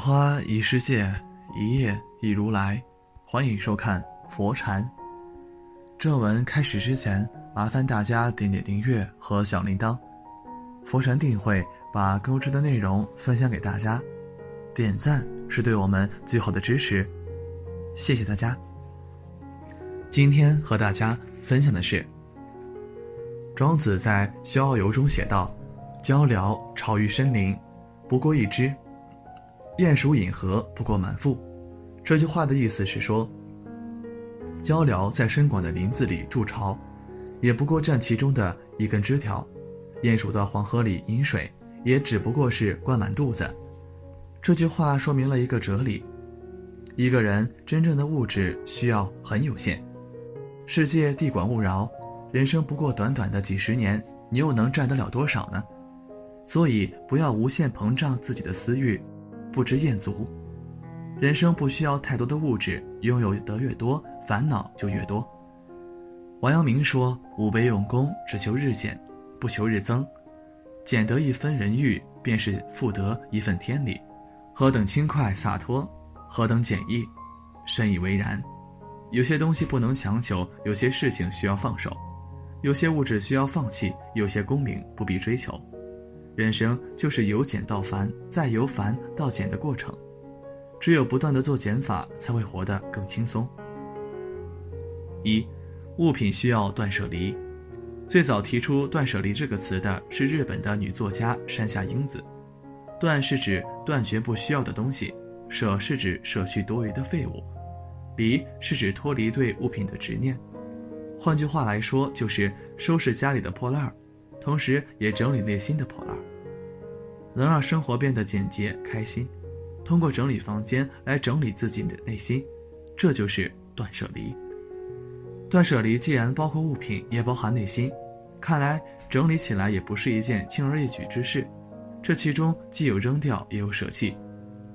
花一世界，一叶一如来。欢迎收看佛禅。正文开始之前，麻烦大家点点订阅和小铃铛。佛禅定会把更优质的内容分享给大家，点赞是对我们最好的支持，谢谢大家。今天和大家分享的是，庄子在《逍遥游》中写道：“鹪鹩巢于深林，不过一枝。”鼹鼠饮河不过满腹，这句话的意思是说，鹪鹩在深广的林子里筑巢，也不过占其中的一根枝条；鼹鼠到黄河里饮水，也只不过是灌满肚子。这句话说明了一个哲理：一个人真正的物质需要很有限。世界地广物饶，人生不过短短的几十年，你又能占得了多少呢？所以，不要无限膨胀自己的私欲。不知厌足，人生不需要太多的物质，拥有的越多，烦恼就越多。王阳明说：“吾辈用功，只求日减，不求日增。减得一分人欲，便是复得一份天理。何等轻快洒脱，何等简易，深以为然。有些东西不能强求，有些事情需要放手，有些物质需要放弃，有些功名不必追求。”人生就是由简到繁，再由繁到简的过程。只有不断的做减法，才会活得更轻松。一，物品需要断舍离。最早提出“断舍离”这个词的是日本的女作家山下英子。断是指断绝不需要的东西，舍是指舍去多余的废物，离是指脱离对物品的执念。换句话来说，就是收拾家里的破烂儿。同时也整理内心的破烂，能让生活变得简洁开心。通过整理房间来整理自己的内心，这就是断舍离。断舍离既然包括物品，也包含内心，看来整理起来也不是一件轻而易举之事。这其中既有扔掉，也有舍弃。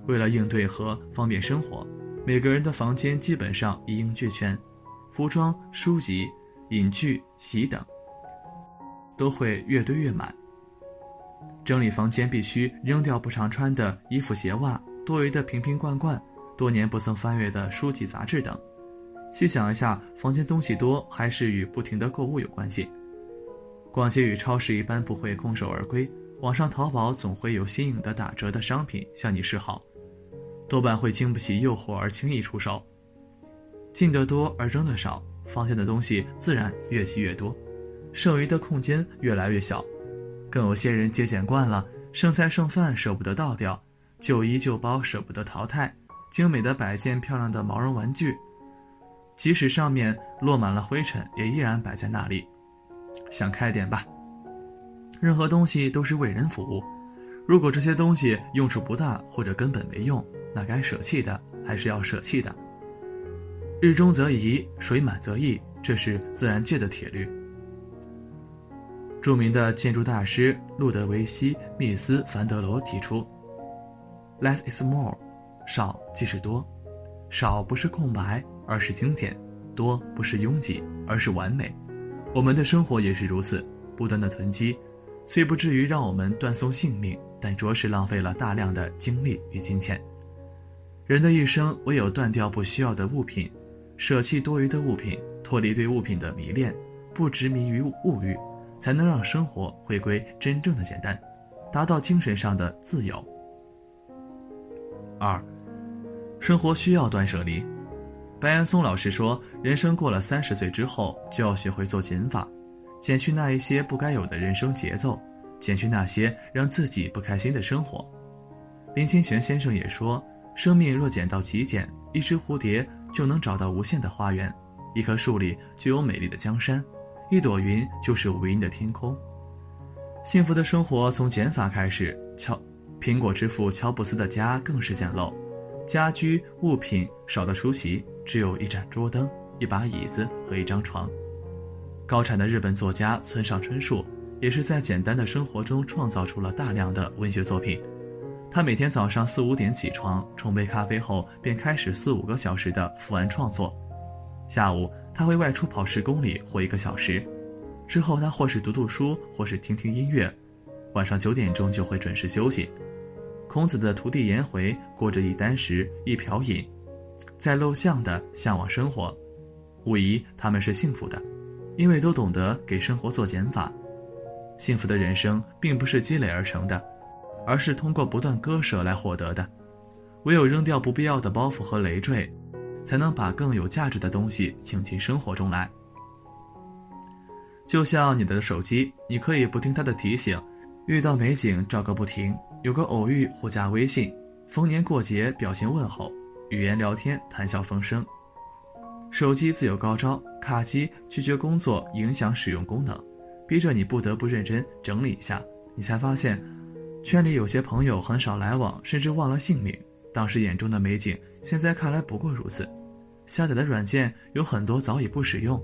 为了应对和方便生活，每个人的房间基本上一应俱全，服装、书籍、饮具、洗等。都会越堆越满。整理房间必须扔掉不常穿的衣服鞋袜、多余的瓶瓶罐罐、多年不曾翻阅的书籍杂志等。细想一下，房间东西多，还是与不停的购物有关系。逛街与超市一般不会空手而归，网上淘宝总会有新颖的打折的商品向你示好，多半会经不起诱惑而轻易出手。进得多而扔得少，房间的东西自然越积越多。剩余的空间越来越小，更有些人节俭惯了，剩菜剩饭舍不得倒掉，旧衣旧包舍不得淘汰，精美的摆件、漂亮的毛绒玩具，即使上面落满了灰尘，也依然摆在那里。想开点吧，任何东西都是为人服务，如果这些东西用处不大或者根本没用，那该舍弃的还是要舍弃的。日中则移，水满则溢，这是自然界的铁律。著名的建筑大师路德维希·密斯·凡德罗提出：“Less is more，少即是多，少不是空白，而是精简；多不是拥挤，而是完美。我们的生活也是如此，不断的囤积，虽不至于让我们断送性命，但着实浪费了大量的精力与金钱。人的一生，唯有断掉不需要的物品，舍弃多余的物品，脱离对物品的迷恋，不执迷于物欲。”才能让生活回归真正的简单，达到精神上的自由。二，生活需要断舍离。白岩松老师说，人生过了三十岁之后，就要学会做减法，减去那一些不该有的人生节奏，减去那些让自己不开心的生活。林清玄先生也说，生命若减到极简，一只蝴蝶就能找到无限的花园，一棵树里就有美丽的江山。一朵云就是无垠的天空。幸福的生活从减法开始。乔，苹果之父乔布斯的家更是简陋，家居物品少得出奇，只有一盏桌灯、一把椅子和一张床。高产的日本作家村上春树也是在简单的生活中创造出了大量的文学作品。他每天早上四五点起床，冲杯咖啡后便开始四五个小时的伏案创作。下午。他会外出跑十公里或一个小时，之后他或是读读书，或是听听音乐，晚上九点钟就会准时休息。孔子的徒弟颜回过着一箪食、一瓢饮，在陋巷的向往生活，无疑他们是幸福的，因为都懂得给生活做减法。幸福的人生并不是积累而成的，而是通过不断割舍来获得的。唯有扔掉不必要的包袱和累赘，才能把更有价值的东西请进生活中来。就像你的手机，你可以不听它的提醒，遇到美景照个不停，有个偶遇互加微信，逢年过节表情问候，语言聊天谈笑风生。手机自有高招，卡机拒绝工作，影响使用功能，逼着你不得不认真整理一下。你才发现，圈里有些朋友很少来往，甚至忘了姓名。当时眼中的美景，现在看来不过如此。下载的软件有很多早已不使用，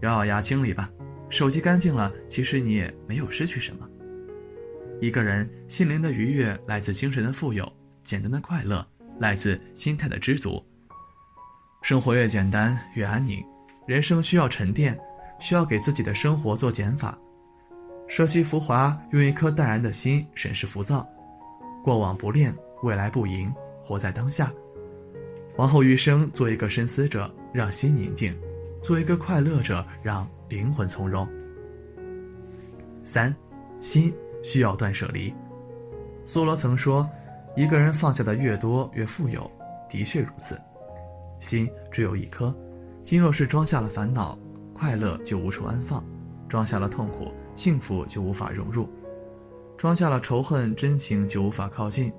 咬咬牙清理吧。手机干净了，其实你也没有失去什么。一个人心灵的愉悦来自精神的富有，简单的快乐来自心态的知足。生活越简单越安宁，人生需要沉淀，需要给自己的生活做减法，舍弃浮华，用一颗淡然的心审视浮躁。过往不恋，未来不迎，活在当下。往后余生，做一个深思者，让心宁静；做一个快乐者，让。灵魂从容。三，心需要断舍离。梭罗曾说：“一个人放下的越多，越富有。”的确如此。心只有一颗，心若是装下了烦恼，快乐就无处安放；装下了痛苦，幸福就无法融入；装下了仇恨，真情就无法靠近。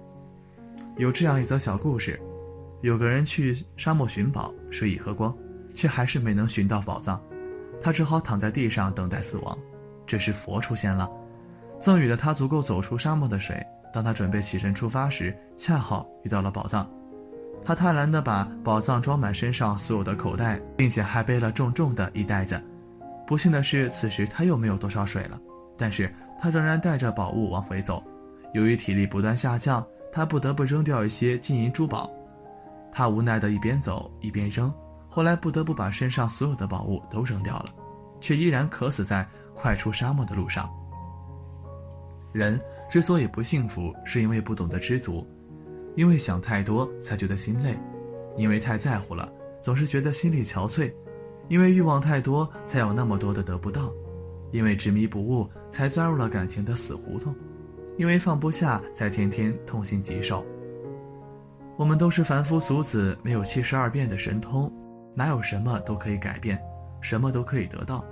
有这样一则小故事：有个人去沙漠寻宝，水已喝光，却还是没能寻到宝藏。他只好躺在地上等待死亡。这时佛出现了，赠予了他足够走出沙漠的水。当他准备起身出发时，恰好遇到了宝藏。他贪婪地把宝藏装满身上所有的口袋，并且还背了重重的一袋子。不幸的是，此时他又没有多少水了。但是他仍然带着宝物往回走。由于体力不断下降，他不得不扔掉一些金银珠宝。他无奈的一边走一边扔。后来不得不把身上所有的宝物都扔掉了，却依然渴死在快出沙漠的路上。人之所以不幸福，是因为不懂得知足，因为想太多才觉得心累，因为太在乎了，总是觉得心力憔悴，因为欲望太多才有那么多的得不到，因为执迷不悟才钻入了感情的死胡同，因为放不下才天天痛心疾首。我们都是凡夫俗子，没有七十二变的神通。哪有什么都可以改变，什么都可以得到，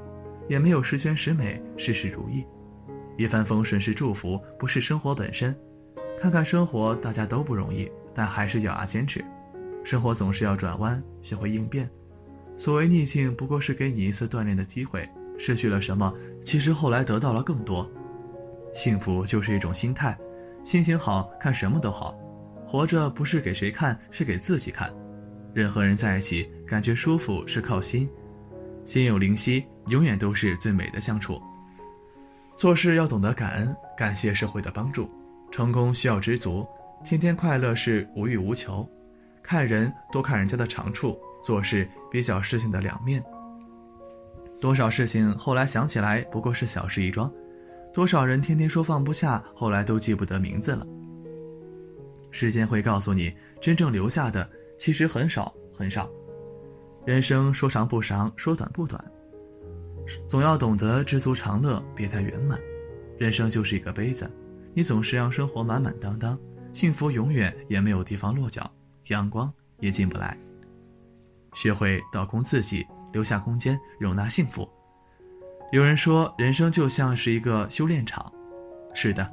也没有十全十美、事事如意。一帆风顺是祝福，不是生活本身。看看生活，大家都不容易，但还是咬牙坚持。生活总是要转弯，学会应变。所谓逆境，不过是给你一次锻炼的机会。失去了什么，其实后来得到了更多。幸福就是一种心态，心情好看什么都好。活着不是给谁看，是给自己看。任何人在一起，感觉舒服是靠心，心有灵犀，永远都是最美的相处。做事要懂得感恩，感谢社会的帮助，成功需要知足，天天快乐是无欲无求。看人多看人家的长处，做事比较事情的两面。多少事情后来想起来不过是小事一桩，多少人天天说放不下，后来都记不得名字了。时间会告诉你，真正留下的。其实很少很少，人生说长不长，说短不短，总要懂得知足常乐，别太圆满。人生就是一个杯子，你总是让生活满满当当，幸福永远也没有地方落脚，阳光也进不来。学会倒空自己，留下空间容纳幸福。有人说，人生就像是一个修炼场，是的，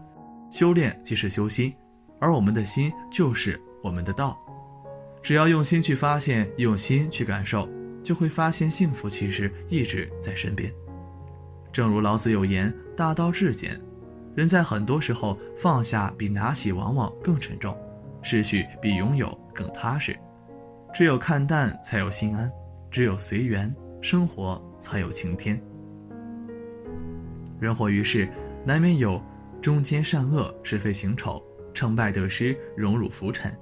修炼即是修心，而我们的心就是我们的道。只要用心去发现，用心去感受，就会发现幸福其实一直在身边。正如老子有言：“大道至简。”人在很多时候放下比拿起往往更沉重，失去比拥有更踏实。只有看淡，才有心安；只有随缘，生活才有晴天。人活于世，难免有中间善恶，是非行丑，成败得失，荣辱浮沉，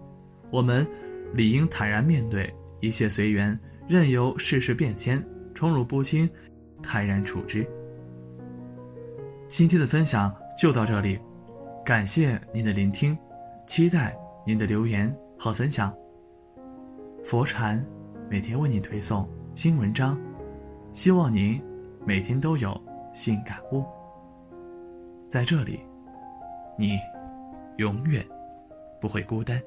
我们理应坦然面对，一切随缘，任由世事变迁，宠辱不惊，泰然处之。今天的分享就到这里，感谢您的聆听，期待您的留言和分享。佛禅每天为您推送新文章，希望您每天都有。新感悟在这里，你永远不会孤单。